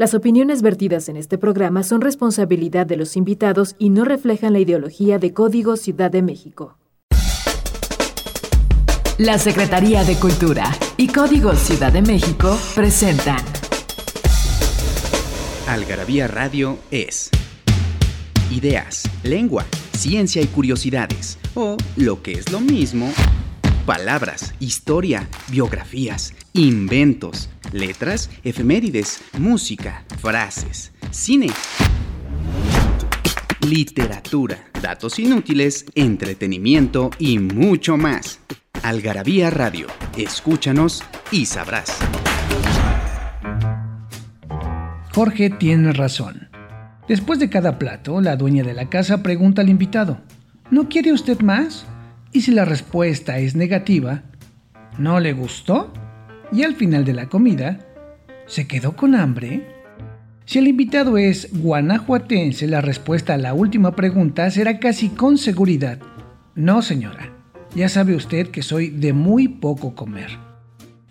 Las opiniones vertidas en este programa son responsabilidad de los invitados y no reflejan la ideología de Código Ciudad de México. La Secretaría de Cultura y Código Ciudad de México presentan. Algarabía Radio es ideas, lengua, ciencia y curiosidades, o lo que es lo mismo, palabras, historia, biografías, inventos, letras, efemérides, música, frases, cine, literatura, datos inútiles, entretenimiento y mucho más. Algarabía Radio, escúchanos y sabrás. Jorge tiene razón. Después de cada plato, la dueña de la casa pregunta al invitado, ¿no quiere usted más? Y si la respuesta es negativa, ¿no le gustó? Y al final de la comida, ¿se quedó con hambre? Si el invitado es guanajuatense, la respuesta a la última pregunta será casi con seguridad, no señora, ya sabe usted que soy de muy poco comer.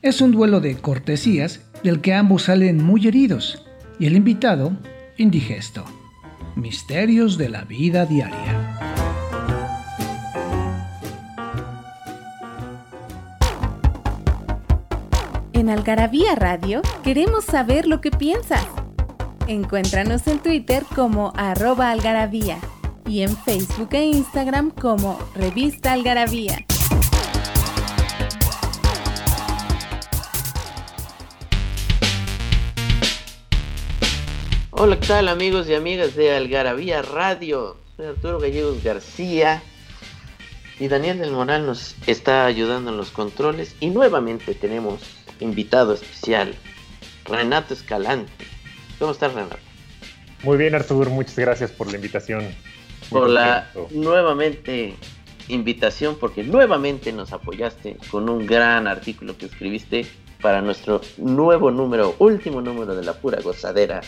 Es un duelo de cortesías del que ambos salen muy heridos y el invitado indigesto. Misterios de la vida diaria. En Algarabía Radio queremos saber lo que piensas. Encuéntranos en Twitter como arroba algarabía y en Facebook e Instagram como Revista Algarabía. Hola, ¿qué tal amigos y amigas de Algarabía Radio? Soy Arturo Gallegos García y Daniel del Moral nos está ayudando en los controles y nuevamente tenemos invitado especial, Renato Escalante. ¿Cómo estás, Renato? Muy bien, Arturo, muchas gracias por la invitación. por la nuevamente invitación, porque nuevamente nos apoyaste con un gran artículo que escribiste para nuestro nuevo número, último número de la pura gozadera,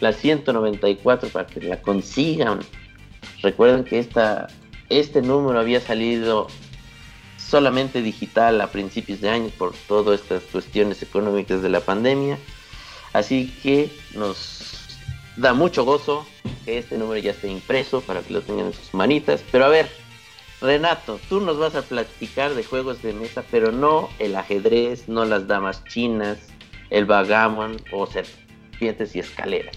la 194, para que la consigan. Recuerden que esta, este número había salido solamente digital a principios de año por todas estas cuestiones económicas de la pandemia. Así que nos da mucho gozo que este número ya esté impreso para que lo tengan en sus manitas. Pero a ver, Renato, tú nos vas a platicar de juegos de mesa, pero no el ajedrez, no las damas chinas, el vagamon o serpientes y escaleras.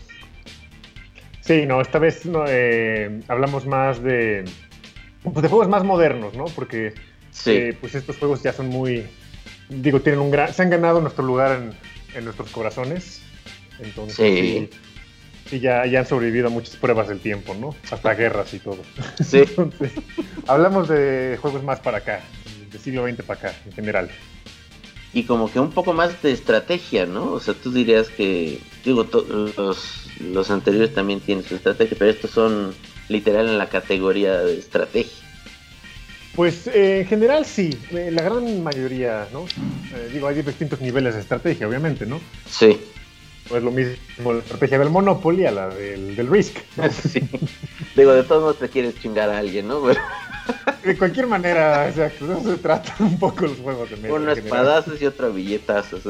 Sí, no, esta vez eh, hablamos más de, pues, de juegos más modernos, ¿no? Porque Sí. Eh, pues estos juegos ya son muy, digo, tienen un gran, se han ganado nuestro lugar en, nuestros corazones. Entonces, sí. sí, ya, ya, han sobrevivido a muchas pruebas del tiempo, ¿no? Hasta guerras y todo. Sí. Entonces, hablamos de juegos más para acá, del siglo XX para acá, en general. Y como que un poco más de estrategia, ¿no? O sea, tú dirías que, digo, los, los anteriores también tienen su estrategia, pero estos son literal en la categoría de estrategia. Pues eh, en general sí, eh, la gran mayoría, ¿no? Eh, digo, hay distintos niveles de estrategia, obviamente, ¿no? Sí. Pues lo mismo la estrategia del Monopoly a la del, del Risk. Sí. Digo, de todos modos te quieres chingar a alguien, ¿no? De cualquier manera, exacto, no se trata un poco los juegos de mesa. Uno espadazos y otro billetazos.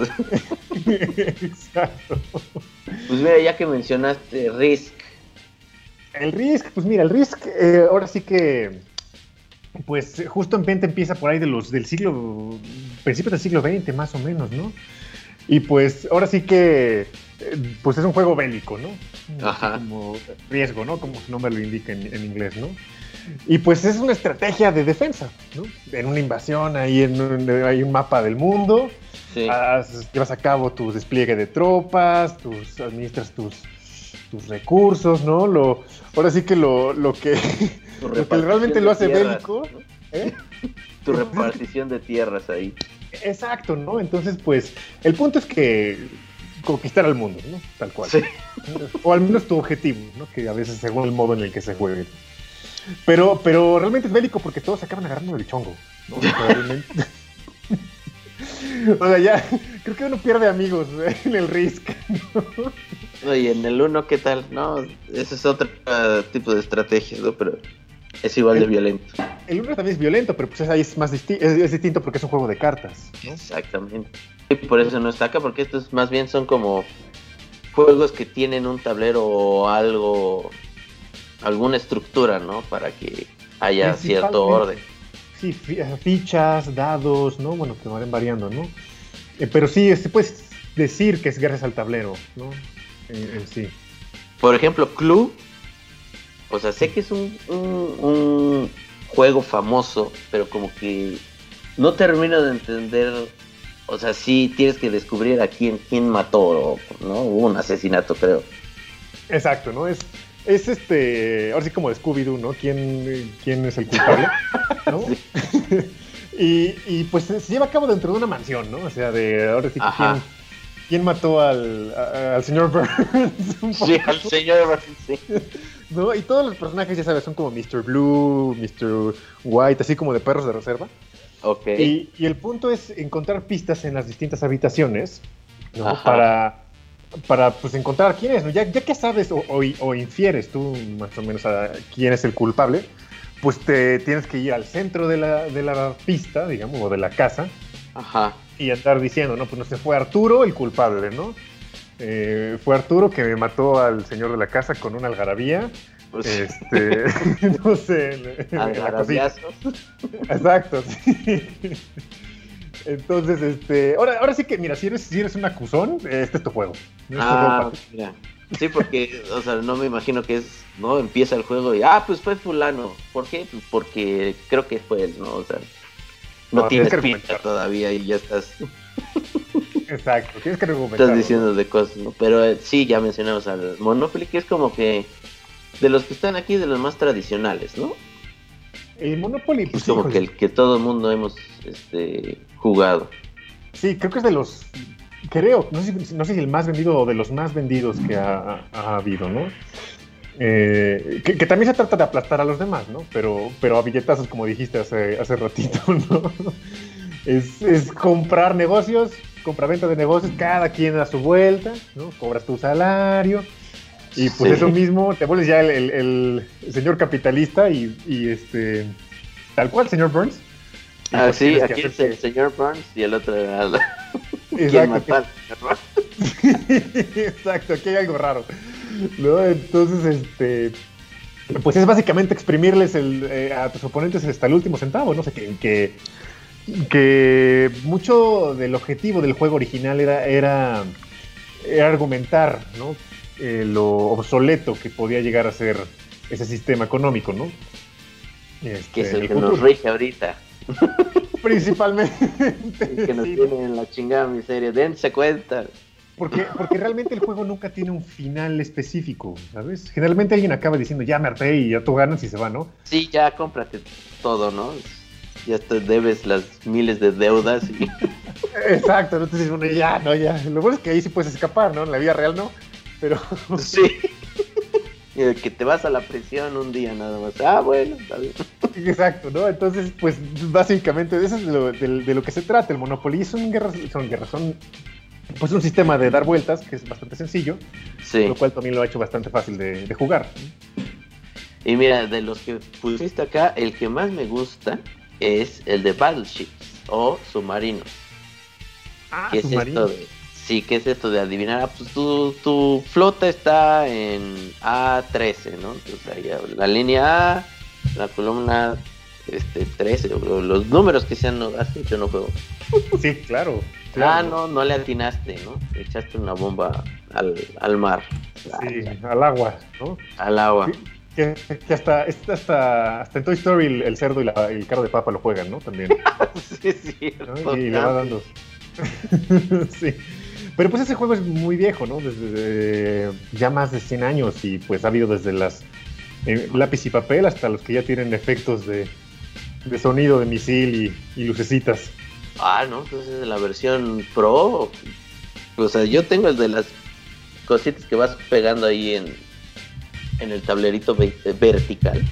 Exacto. Pues mira, ya que mencionaste Risk. El Risk, pues mira, el Risk, ahora sí que pues justamente empieza por ahí de los del siglo, principios del siglo XX más o menos, ¿no? Y pues ahora sí que, eh, pues es un juego bélico, ¿no? Ajá. Como riesgo, ¿no? Como su nombre lo indica en, inglés, ¿no? Y pues es una estrategia de defensa, ¿no? En una invasión, ahí en un, hay un mapa del mundo, sí. llevas a cabo tu despliegue de tropas, tus, administras tus, tus recursos, ¿no? Lo, ahora sí que lo, lo que lo que realmente lo hace bélico. ¿eh? Tu repartición de tierras ahí. Exacto, ¿no? Entonces, pues, el punto es que conquistar al mundo, ¿no? Tal cual. O al menos tu objetivo, ¿no? Que a veces según el modo en el que se juegue. Pero, pero realmente es bélico porque todos acaban agarrando el chongo, ¿no? o sea, ya, creo que uno pierde amigos ¿eh? en el Risk. Oye, en el uno, ¿qué tal? No, ese es otro uh, tipo de estrategia, ¿no? Pero es igual de violento. El uno también es violento, pero pues ahí es más es, distinto porque es un juego de cartas. Exactamente. Y por eso no está acá, porque estos más bien son como juegos que tienen un tablero o algo, alguna estructura, ¿no? Para que haya cierto orden. Sí, fichas, dados, ¿no? Bueno, que van variando, ¿no? Eh, pero sí, se este, puedes decir que es gracias al tablero, ¿no? En, sí. Por ejemplo, Clue, o sea, sé que es un, un, juego famoso, pero como que no termino de entender o sea, sí tienes que descubrir a quién, quién mató, ¿no? Hubo un asesinato, creo. Exacto, ¿no? Es, es este, ahora sí como de Scooby-Doo, ¿no? ¿Quién, ¿Quién es el culpable? ¿no? y, y, pues se lleva a cabo dentro de una mansión, ¿no? O sea, de ahora sí que quién, mató al, al señor Burns. sí, al señor Burns, sí. ¿No? Y todos los personajes, ya sabes, son como Mr. Blue, Mr. White, así como de perros de reserva. Okay. Y, el punto es encontrar pistas en las distintas habitaciones para, para pues, encontrar quién es. Ya, ya que sabes o, infieres tú más o menos a quién es el culpable, pues te tienes que ir al centro de la, de la pista, digamos, o de la casa. Ajá. Y andar diciendo, no, pues no se fue Arturo el culpable, ¿no? Eh, fue Arturo que me mató al señor de la casa con una algarabía pues este, no sé. Exacto, sí. Entonces, este, ahora, ahora sí que, mira, si eres, si eres un acusón, este es tu juego. ah, mira. Sí, porque, o sea, no me imagino que es, ¿no? Empieza el juego y, ah, pues fue fulano. ¿Por qué? Pues porque creo que fue él, ¿no? O sea, no, tienes pinta todavía y ya estás... Exacto, tienes que argumentar. Estás diciendo de cosas, ¿no? Pero eh, sí, ya mencionamos al Monopoly, que es como que de los que están aquí, de los más tradicionales, ¿no? El Monopoly, pues. como que el que todo el mundo hemos este, jugado. Sí, creo que es de los. Creo, no sé, no sé si el más vendido o de los más vendidos que ha, habido, ¿no? Eh, que, también se trata de aplastar a los demás, ¿no? Pero, pero a billetazos, como dijiste hace, hace ratito, ¿no? Es, es comprar negocios, compra-venta de negocios, cada quien a su vuelta, ¿no? Cobras tu salario y pues eso mismo, te vuelves ya el, señor capitalista y, este tal cual, señor Burns. Ah, pues sí, aquí es el señor Burns y el otro era Exacto. Exacto, aquí hay algo raro. ¿No? Entonces, este pues es básicamente exprimirles el, eh, a tus oponentes hasta el último centavo, no sé, que, que, que mucho del objetivo del juego original era, era, era argumentar, ¿no? Eh, lo obsoleto que podía llegar a ser ese sistema económico, ¿no? Este, que es el, que nos rige ahorita. Principalmente. que nos tiene en la chingada miseria. Dense cuenta. Porque, porque realmente el juego nunca tiene un final específico, ¿sabes? Generalmente alguien acaba diciendo, ya me harté y ya tú ganas y se va, ¿no? Sí, ya cómprate todo, ¿no? Ya te debes las miles de deudas. Y... Exacto, no te dices, bueno, ya, no, ya. Lo bueno es que ahí sí puedes escapar, ¿no? En la vida real no pero... Sí. Y que te vas a la prisión un día nada más. Ah, bueno, está bien. Exacto, ¿no? Entonces, pues básicamente eso es de lo, de, lo que se trata. El Monopoly son guerras, son guerras, son pues un sistema de dar vueltas que es bastante sencillo, sí. lo cual también lo ha hecho bastante fácil de, de, jugar. Y mira, de los que pusiste acá, el que más me gusta es el de Battleships o Submarinos. Ah, submarinos. Sí, ¿qué es esto de adivinar? Ah, pues tu, tu flota está en A13, ¿no? Entonces ahí la línea A, la columna este 13, los números que sean, ¿no? ¿has hecho no juego? Sí, claro, Ah, no, no le atinaste, ¿no? Echaste una bomba al, al mar. Sí, al agua, ¿no? Al agua. Que, que, hasta, hasta, hasta en Toy Story el, cerdo y, la, el carro de papa lo juegan, ¿no? También. sí, sí. Y le va dando. sí. Pero pues ese juego es muy viejo, ¿no? Desde ya más de 100 años y pues ha habido desde las eh, lápiz y papel hasta los que ya tienen efectos de, sonido de misil y, lucecitas. Ah, no, entonces es la versión pro. O sea, yo tengo el de las cositas que vas pegando ahí en, en el tablerito vertical.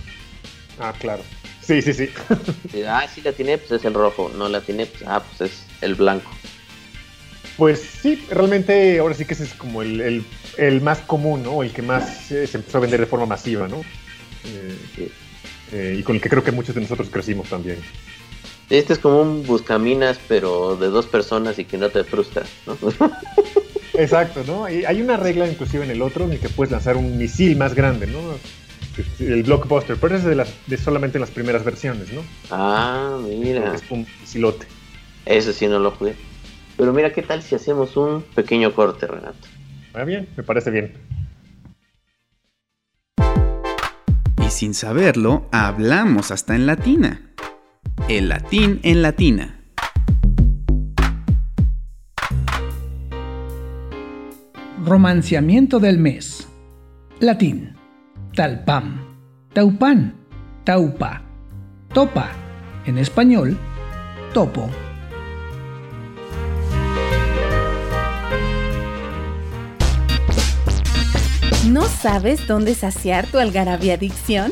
Ah, claro. Sí, sí, sí. ah, sí la tiene, pues es el rojo. No la tiene, pues, ah, pues es el blanco. Pues sí, realmente ahora sí que ese es como el, más común, ¿no? El que más eh, se empezó a vender de forma masiva, ¿no? Eh, eh, y con el que creo que muchos de nosotros crecimos también. Este es como un buscaminas, pero de dos personas y que no te frustra, ¿no? Exacto, ¿no? Y hay una regla inclusive en el otro en el que puedes lanzar un misil más grande, ¿no? El blockbuster, pero ese es de, las, de solamente en las primeras versiones, ¿no? Ah, mira. Es un misilote. Eso sí no lo jugué. Pero mira, ¿qué tal si hacemos un pequeño corte, Renato? Ah, bien, me parece bien. Y sin saberlo, hablamos hasta en latina. El latín en latina. Romanciamiento del mes. Latín. Talpam. Taupan. Taupa. Topa. En español, topo. ¿No sabes dónde saciar tu algarabía adicción?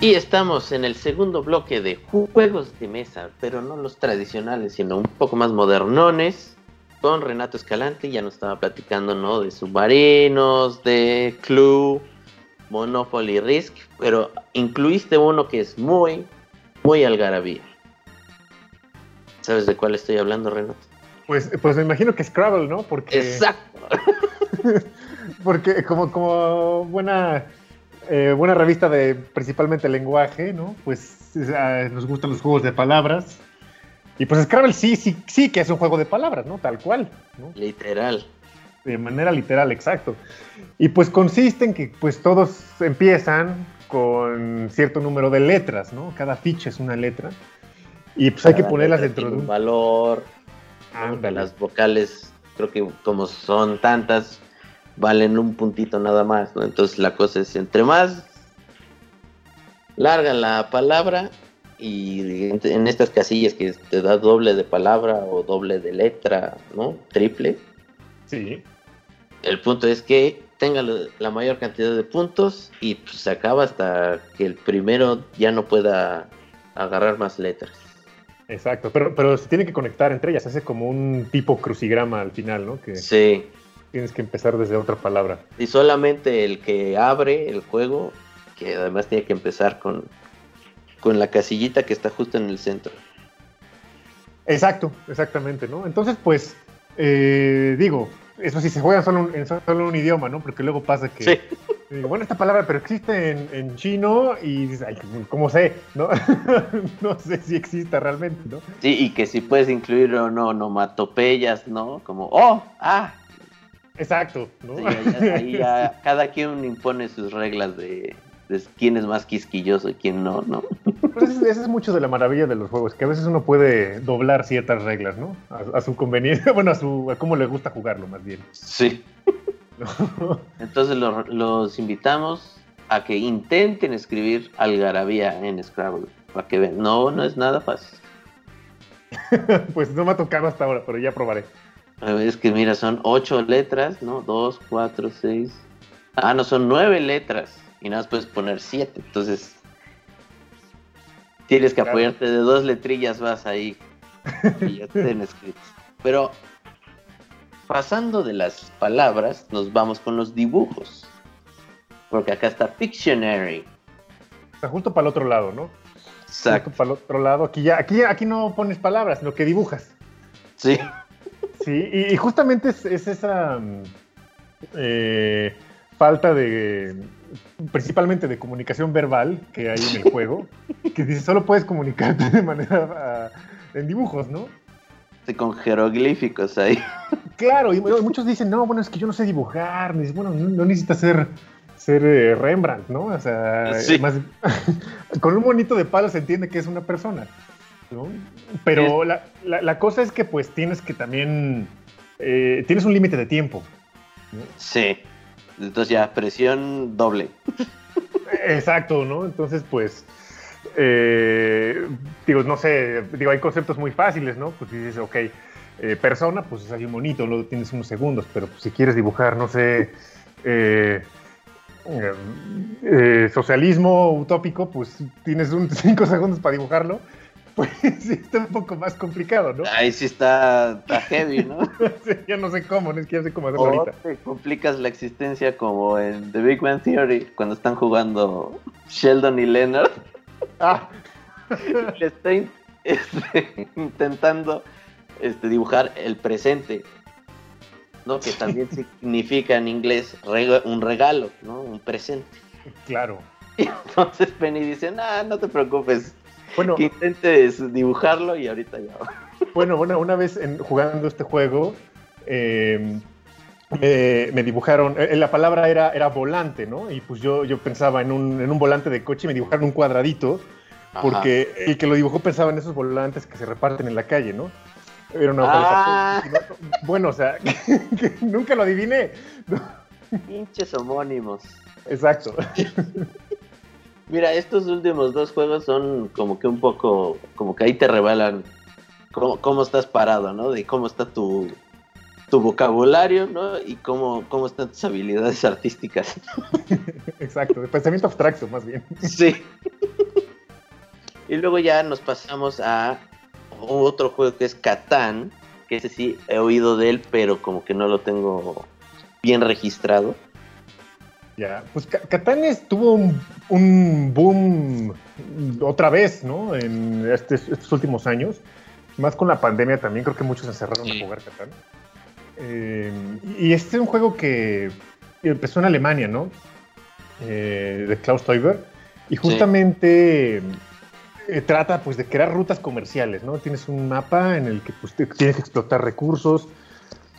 Y estamos en el segundo bloque de juegos de mesa, pero no los tradicionales, sino un poco más modernones, con Renato Escalante, ya nos estaba platicando, ¿no? De submarinos, de Clue, Monopoly Risk, pero incluiste uno que es muy, muy algarabía. ¿Sabes de cuál estoy hablando, Renato? Pues, pues me imagino que Scrabble, ¿no? Porque, Exacto. porque como, como buena, eh, buena revista de principalmente lenguaje, ¿no? Pues eh, nos gustan los juegos de palabras. Y pues Scrabble sí, sí, sí que es un juego de palabras, ¿no? Tal cual, ¿no? Literal. De manera literal, exacto. Y pues consiste en que pues todos empiezan con cierto número de letras, ¿no? Cada ficha es una letra. Y pues hay que ponerlas dentro de un... valor. Ándale. Las vocales, creo que como son tantas, valen un puntito nada más, ¿no? Entonces la cosa es entre más larga la palabra y en estas casillas que te da doble de palabra o doble de letra, ¿no? Triple. Sí. El punto es que tenga la mayor cantidad de puntos y pues, se acaba hasta que el primero ya no pueda agarrar más letras. Exacto, pero, pero se tiene que conectar entre ellas, hace como un tipo crucigrama al final, ¿no? Que Sí. Tienes que empezar desde otra palabra. Y solamente el que abre el juego, que además tiene que empezar con, con la casillita que está justo en el centro. Exacto, exactamente, ¿no? Entonces, pues, eh, digo, eso sí se juega solo un- en solo un idioma, ¿no? Porque luego pasa que, Sí. digo, bueno, esta palabra, pero existe en, en chino y dices, ay, ¿cómo sé? ¿No? no sé si exista realmente, ¿no? Sí, y que si puedes incluir o no onomatopeyas, ¿no? Como, oh, ah. Exacto, ¿no? Sí, ahí, ahí ya cada quien impone sus reglas de, de quién es más quisquilloso y quién no, ¿no? Pues esa es- mucho de la maravilla de los juegos, que a veces uno puede doblar ciertas reglas, ¿no? A, a su conveniencia, bueno, a su a cómo le gusta jugarlo, más bien. Sí. ¿no? Entonces lo- los invitamos a que intenten escribir algarabía en Scrabble. Para que vean, no, no es nada fácil. pues no me ha tocado hasta ahora, pero ya probaré. Es que mira, son ocho letras, ¿no? Dos, cuatro, seis. Ah, no, son nueve letras. Y nada más puedes poner siete. Entonces, tienes que apoyarte de dos letrillas más ahí. Y ya estén escritas. Pero, pasando de las palabras, nos vamos con los dibujos. Porque acá está Pictionary. Sea, justo para el otro lado, ¿no? Exacto. Para el otro lado. Aquí ya, aquí, aquí no pones palabras, sino que dibujas. Sí. Sí, y, y justamente es, es esa mm, eh, falta de, principalmente de comunicación verbal que hay en el juego, que dice, solo puedes comunicarte de manera, ah, en dibujos, ¿no? Sí, Con jeroglíficos ahí. Claro, y muchos dicen, no, bueno, es que yo no sé dibujar, ni- bueno, no, no necesitas ser, ser eh, Rembrandt, ¿no? O sea, Sí. más- con un monito de palo se entiende que es una persona, ¿no? Pero la, la- la cosa es que pues tienes que también, eh, tienes un límite de tiempo. Sí. Entonces ya, presión doble. Exacto, ¿no? Entonces, pues, eh, digo, no sé, digo, hay conceptos muy fáciles, ¿no? Pues dices, ok, eh, persona, pues hay un monito, luego tienes unos segundos, pero pues, si quieres dibujar, no sé, eh, eh, socialismo utópico, pues tienes un 5 segundos para dibujarlo, pues sí está un poco más complicado, ¿no? Ahí sí está, heavy, ¿no? ya no sé cómo, ni siquiera sé cómo hacerlo ahorita. Te complicas la existencia como en The Big Man Theory, cuando están jugando Sheldon y Leonard. Ah. Le estoy este, intentando este, dibujar el presente, ¿no? Que también significa en inglés un regalo, ¿no? Un presente. Claro. Y entonces Penny dice, no, no te preocupes, bueno, que intentes dibujarlo y ahorita ya. Bueno, bueno, una vez en, jugando este juego, em, me dibujaron, eh, la palabra era, era volante, ¿no? Y pues yo, yo pensaba en un, en un volante de coche y me dibujaron un cuadradito, porque el que lo dibujó pensaba en esos volantes que se reparten en la calle, ¿no? Era una ah. Bueno, o sea, nunca lo adiviné. Pinches homónimos. Exacto. Mira, estos últimos dos juegos son como que un poco, como que ahí te revelan cómo, estás parado, ¿no? De cómo está tu, tu vocabulario, ¿no? Y cómo, cómo están tus habilidades artísticas. Exacto, de pensamiento abstracto más bien. Sí. Y luego ya nos pasamos a otro juego que es Catán, que ese sí he oído de él, pero como que no lo tengo bien registrado. Ya, pues Catán tuvo un, boom otra vez, ¿no? En estos últimos años. Más con la pandemia también, creo que muchos se encerraron a jugar Catán. Eh, y este es un juego que empezó en Alemania, ¿no? Eh, de Klaus Teuber. Y justamente eh, trata pues de crear rutas comerciales, ¿no? Tienes un mapa en el que pues, tienes que explotar recursos,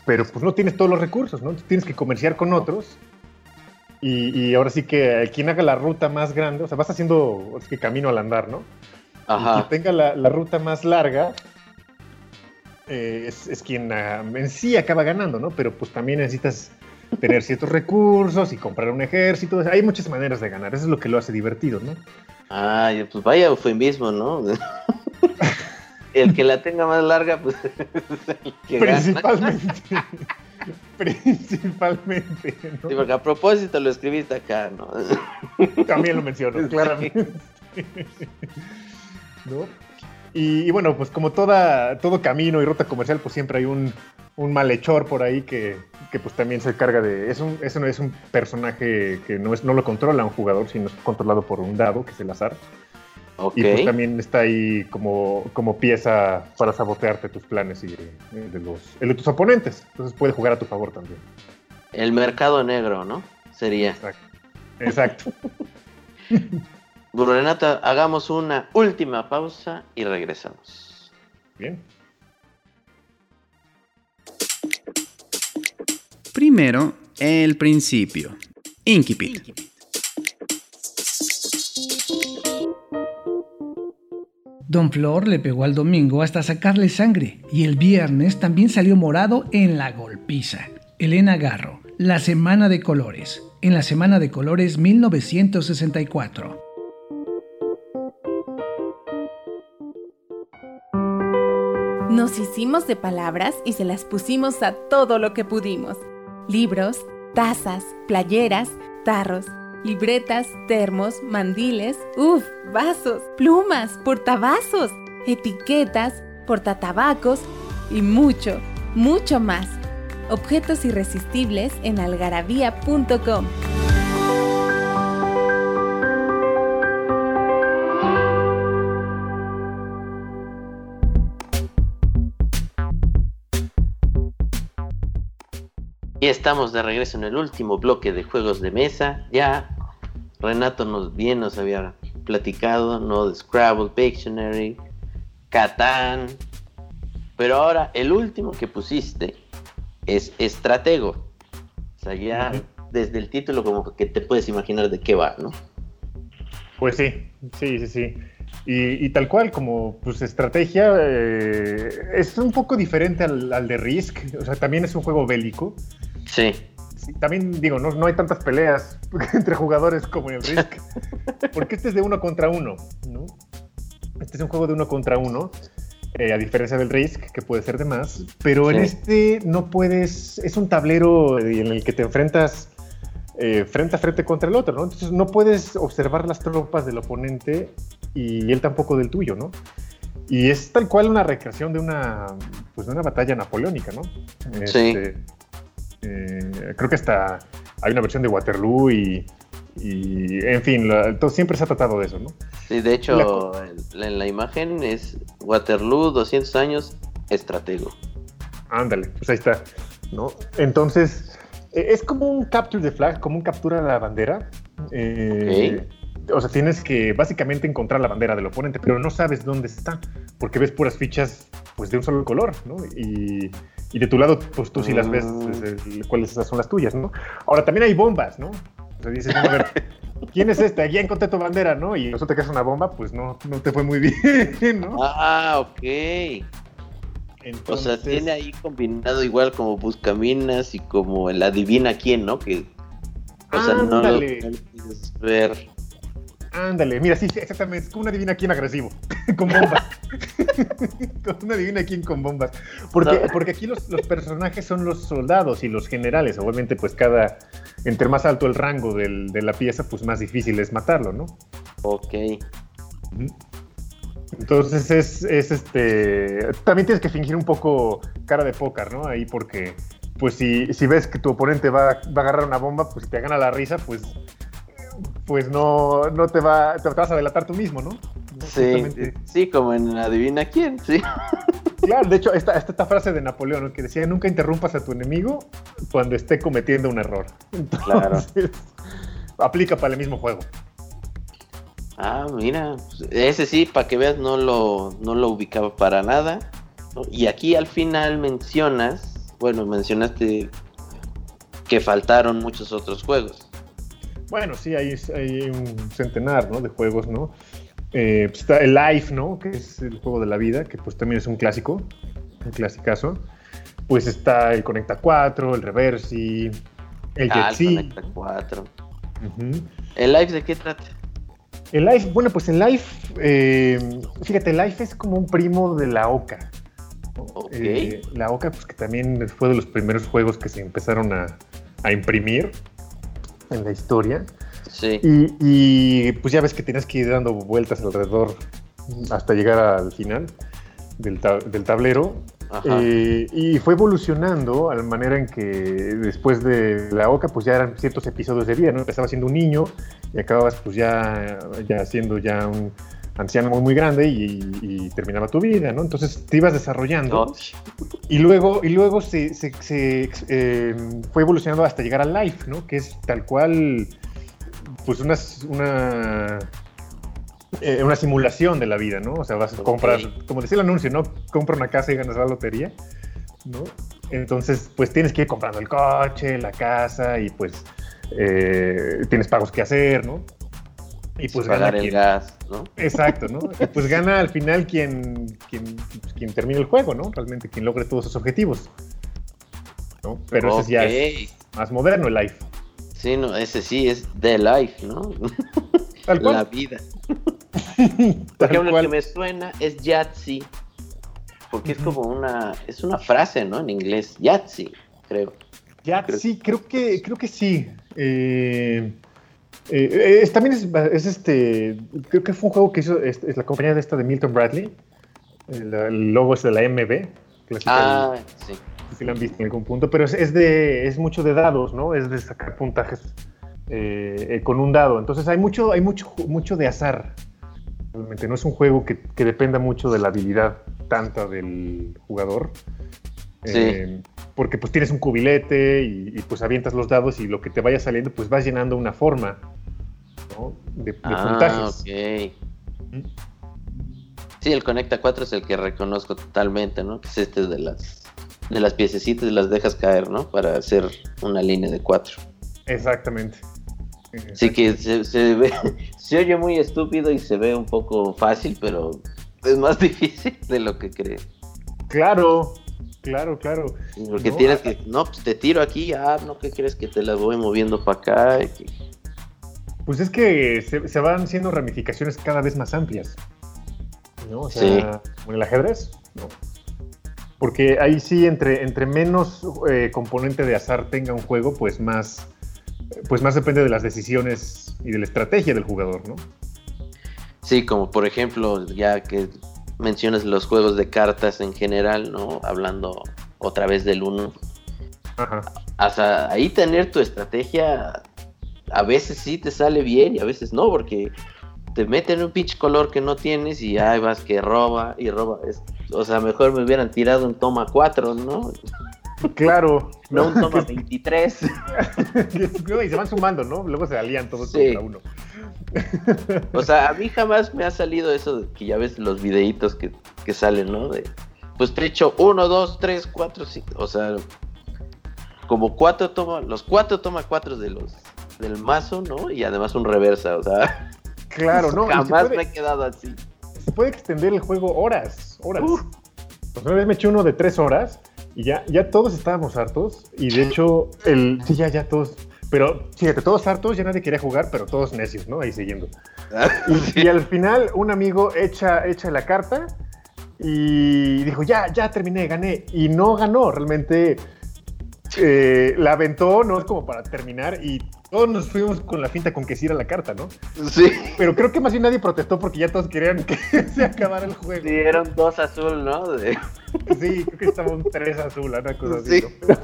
pero pues no tienes todos los recursos, ¿no? Tienes que comerciar con otros y, ahora sí que quien haga la ruta más grande, o sea, vas haciendo es que camino al andar, ¿no? Ajá. quien tenga la, ruta más larga eh, es, quien ah, en sí acaba ganando, ¿no? Pero pues también necesitas tener ciertos recursos y comprar un ejército. Hay muchas maneras de ganar, eso es lo que lo hace divertido, ¿no? Ah, pues vaya eufemismo, ¿no? el que la tenga más larga, pues el que Principalmente. Principalmente. ¿no? Sí, porque a propósito lo escribiste acá, ¿no? También lo menciono, claramente. ¿No? Y, bueno, pues como toda, todo camino y ruta comercial, pues siempre hay un, malhechor por ahí que, pues también se carga de... Es un, no es un personaje que no, es, no lo controla un jugador, sino es controlado por un dado, que es el azar. Y pues también está ahí como, como pieza para sabotearte tus planes y de, los, de tus oponentes. Entonces puede jugar a tu favor también. El mercado negro, ¿no? Sería. Exacto. Exacto. Renata, hagamos una última pausa y regresamos. Bien. Primero, el principio. Inkipit. Don Flor le pegó al domingo hasta sacarle sangre y el viernes también salió morado en la golpiza. Elena Garro, La Semana de Colores, en la Semana de Colores 1964. Nos hicimos de palabras y se las pusimos a todo lo que pudimos. Libros, tazas, playeras, tarros, libretas, termos, mandiles, uff, vasos, plumas, portavasos, etiquetas, portatabacos y mucho, mucho más. Objetos irresistibles en algarabía.com. Y estamos de regreso en el último bloque de juegos de mesa. Ya Renato nos bien nos había platicado, ¿no? De Scrabble, Pictionary, Catán. Pero ahora el último que pusiste es Estratego. O sea, ya desde el título como que te puedes imaginar de qué va, ¿no? Pues sí, sí, sí, sí. Y, tal cual, como pues estrategia, eh, es un poco diferente al, al, de Risk. O sea, también es un juego bélico. Sí. también digo, no, no hay tantas peleas entre jugadores como en el Risk, porque este es de uno contra uno, ¿no? Este es un juego de uno contra uno, eh, a diferencia del Risk, que puede ser de más, pero en este no puedes, es un tablero en el que te enfrentas eh, frente a frente contra el otro, ¿no? Entonces no puedes observar las tropas del oponente y él tampoco del tuyo, ¿no? Y es tal cual una recreación de una, pues de una batalla napoleónica, ¿no? Sí. Eh, creo que hasta hay una versión de Waterloo y, y, en fin, la- todo- siempre se ha tratado de eso, ¿no? Sí, de hecho, en, en la imagen es Waterloo, 200 años, estratego. Ándale, pues ahí está, ¿no? Entonces, eh, es como un capture the flag, como un captura de la bandera. Eh, O sea, tienes que básicamente encontrar la bandera del oponente, pero no sabes dónde está, porque ves puras fichas pues de un solo color, ¿no? Y, y de tu lado, pues tú sí las ves, Mm. es el- cuáles son las tuyas, ¿no? Ahora, también hay bombas, ¿no? O sea, dices, a ver, ¿quién es este? Ya encontré tu bandera, ¿no? Y resulta que es una bomba, pues no, no te fue muy bien, ¿no? Ah, ok. O sea, Entonces- tiene ahí combinado igual como Buscaminas y como el Adivina quién, ¿no? Que, o sea, Ándale. no lo puedes ver. Ándale, mira, sí, exactamente. Es como una divina quién agresivo. con bombas. con una divina quién con bombas. Porque, porque aquí los, los personajes son los soldados y los generales. Obviamente, pues cada. Entre más alto el rango del- de la pieza, pues más difícil es matarlo, ¿no? Ok. Entonces es, es este. También tienes que fingir un poco cara de póker, ¿no? Ahí porque. Pues si, si ves que tu oponente va, va a agarrar una bomba, pues si te gana la risa, pues. Pues no, no te va. Te vas a delatar tú mismo, ¿no? Sí, sí, como en Adivina quién, sí. Claro, de hecho, esta, esta, frase de Napoleón, ¿no? que decía, nunca interrumpas a tu enemigo cuando esté cometiendo un error. Entonces, Claro. aplica para el mismo juego. Ah, mira, ese sí, para que veas, no lo, no lo ubicaba para nada. Y aquí al final mencionas, bueno, mencionaste que faltaron muchos otros juegos. Bueno, sí, hay, hay un centenar, ¿no? De juegos, ¿no? Eh, pues está el Life, ¿no? Que es el juego de la vida, que pues también es un clásico, un clasicazo. Pues está el Conecta 4, el Reversi, el Ah, el. Conecta 4. Ujú. ¿El live de qué trata? El Life, bueno, pues el Life, eh, fíjate, el Life es como un primo de la Oca. ¿no? Ok. Eh, la Oca, pues que también fue de los primeros juegos que se empezaron a, a imprimir en la historia. Sí. Y, y, pues ya ves que tienes que ir dando vueltas alrededor hasta llegar al final del, ta- del tablero. Ajá. Eh, y fue evolucionando a la manera en que después de la OCA, pues ya eran ciertos episodios de vida, ¿no? Empezaba siendo un niño y acababas pues ya, ya siendo ya un anciano muy, muy grande y, y terminaba tu vida, ¿no? Entonces te ibas desarrollando. No, Y luego, y luego se, se- se, eh, fue evolucionando hasta llegar al live, ¿no? Que es tal cual, pues una, una, eh, una simulación de la vida, ¿no? O sea, vas a comprar, como decía el anuncio, ¿no? Compra una casa y ganas la lotería, ¿no? Entonces, pues tienes que ir comprando el coche, la casa y pues eh, tienes pagos que hacer, ¿no? Y pues pagar gana el quien- gas, ¿no? Exacto, ¿no? Y pues gana al final quien, quien, quien termine el juego, ¿no? Realmente quien logre todos sus objetivos. ¿no? Pero ese ya es más moderno el life. Sí, no, ese sí es The Life, ¿no? Tal cual. La vida. Por ejemplo, cual. que me suena es Yahtzee. Porque es como una. Es una frase, ¿no? En inglés. Yahtzee, creo. Ya, creo- creo que, creo que sí. Eh, eh, es- también es, es este. Creo que fue un juego que hizo es, es la compañía de esta de Milton Bradley. El, el logo es de la MB. Ah, sí. si lo han visto en algún punto, pero es, de, es mucho de dados, ¿no? Es de sacar puntajes eh, eh, con un dado. Entonces hay mucho, hay mucho, mucho de azar. Realmente no es un juego que, que dependa mucho de la habilidad tanta del jugador. Eh, porque pues tienes un cubilete y, y, pues avientas los dados y lo que te vaya saliendo pues vas llenando una forma ¿no? de, de Ah, puntajes. ok. Sí, el Conecta 4 es el que reconozco totalmente, ¿no? Que es este de las de las piececitas y las dejas caer, ¿no? Para hacer una línea de 4. Exactamente. Sí que se, se ve, se oye muy estúpido y se ve un poco fácil, pero es más difícil de lo que crees. Claro, claro, claro. Porque No, tienes que, no, pues te tiro aquí, ah, no, ¿qué crees que te las voy moviendo para acá? Y que- Pues es que se, se van haciendo ramificaciones cada vez más amplias. ¿no? O sea, como en el ajedrez, ¿no? Porque ahí sí, entre, entre menos eh, componente de azar tenga un juego, pues más, pues más depende de las decisiones y de la estrategia del jugador, ¿no? Sí, como por ejemplo, ya que mencionas los juegos de cartas en general, ¿no? Hablando otra vez del uno. Ajá. Hasta ahí tener tu estrategia, a veces sí te sale bien y a veces no, porque te meten un pinche color que no tienes y ahí vas que roba y roba. o sea, mejor me hubieran tirado un toma 4, ¿no? Claro. No un toma 23. y se van sumando, ¿no? Luego se alían todos contra uno. O sea, a mí jamás me ha salido eso de que ya ves los videitos que, que salen, ¿no? De, pues te he hecho 1, 2, 3, 4, 5. O sea, como cuatro toma, los cuatro toma cuatro de los del mazo, ¿no? Y además un reversa, o sea. Claro, no. Jamás me he quedado así. Se puede extender el juego horas, horas. Pues una vez me eché uno de tres horas y ya, ya todos estábamos hartos. Y de hecho, el. Sí, ya, ya todos. Pero fíjate, todos hartos, ya nadie quería jugar, pero todos necios, ¿no? Ahí siguiendo. y, al final, un amigo echa, echa la carta y dijo, ya, ya terminé, gané. Y no ganó, realmente eh, la aventó, ¿no? Es como para terminar y todos nos fuimos con la finta con que sí era la carta, ¿no? Sí. Pero creo que más bien nadie protestó porque ya todos querían que se acabara el juego. Sí, eran dos azul, ¿no? Sí, creo que estaba un tres azul, una cosa así. ¿no?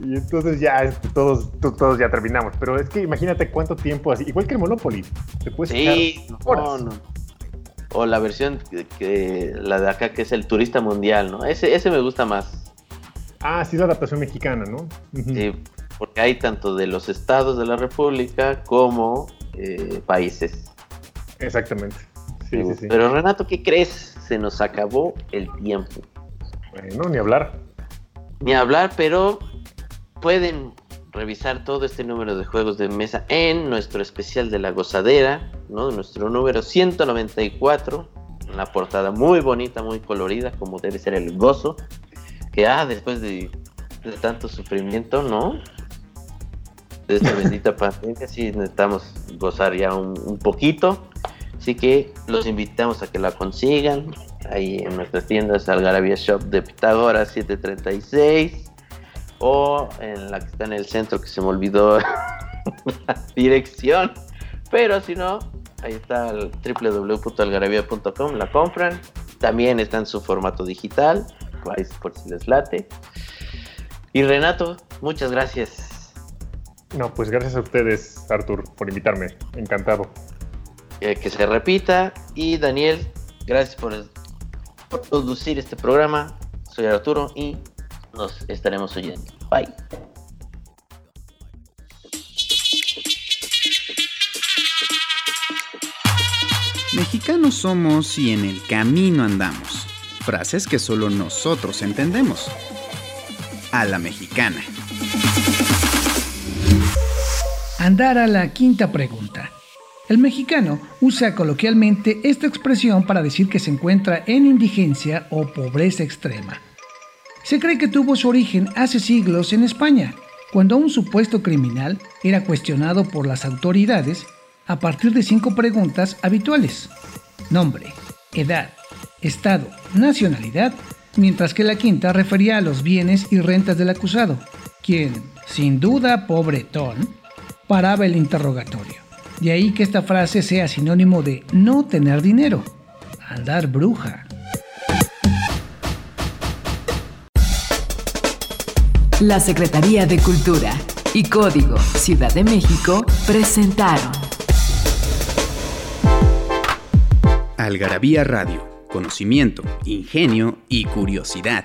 y entonces ya este, todos, todos ya terminamos. Pero es que imagínate cuánto tiempo así, igual que el Monopoly. Te puedes sí, no, no. O la versión que, la de acá que es el turista mundial, ¿no? Ese, ese me gusta más. Ah, sí, la adaptación mexicana, ¿no? Sí, porque hay tanto de los estados de la República como eh, países. Exactamente. Sí, sí, sí. Pero Renato, ¿qué crees? Se nos acabó el tiempo. Bueno, ni hablar. Ni hablar, pero pueden revisar todo este número de juegos de mesa en nuestro especial de la gozadera, ¿no? Nuestro número 194, una portada muy bonita, muy colorida, como debe ser el gozo, que ah, después de, de tanto sufrimiento, ¿no? De esta bendita pandemia, sí necesitamos gozar ya un, poquito. Así que los invitamos a que la consigan ahí en nuestras tiendas Algarabia Shop de Pitágoras 736 o en la que está en el centro que se me olvidó la dirección. Pero si no, ahí está el www.algarabia.com, la compran. También está en su formato digital, por si les late. Y Renato, muchas gracias no, pues gracias a ustedes, Artur, por invitarme. Encantado. que se repita. Y Daniel, gracias por, producir este programa. Soy Arturo y nos estaremos oyendo. Bye. Mexicanos somos y en el camino andamos. Frases que solo nosotros entendemos. A la mexicana. Andar a la quinta pregunta. El mexicano usa coloquialmente esta expresión para decir que se encuentra en indigencia o pobreza extrema. Se cree que tuvo su origen hace siglos en España, cuando un supuesto criminal era cuestionado por las autoridades a partir de cinco preguntas habituales. Nombre, edad, estado, nacionalidad, mientras que la quinta refería a los bienes y rentas del acusado, quien, sin duda pobretón, paraba el interrogatorio. De ahí que esta frase sea sinónimo de no tener dinero, andar bruja. La Secretaría de Cultura y Código Ciudad de México presentaron Algarabía Radio, conocimiento, ingenio y curiosidad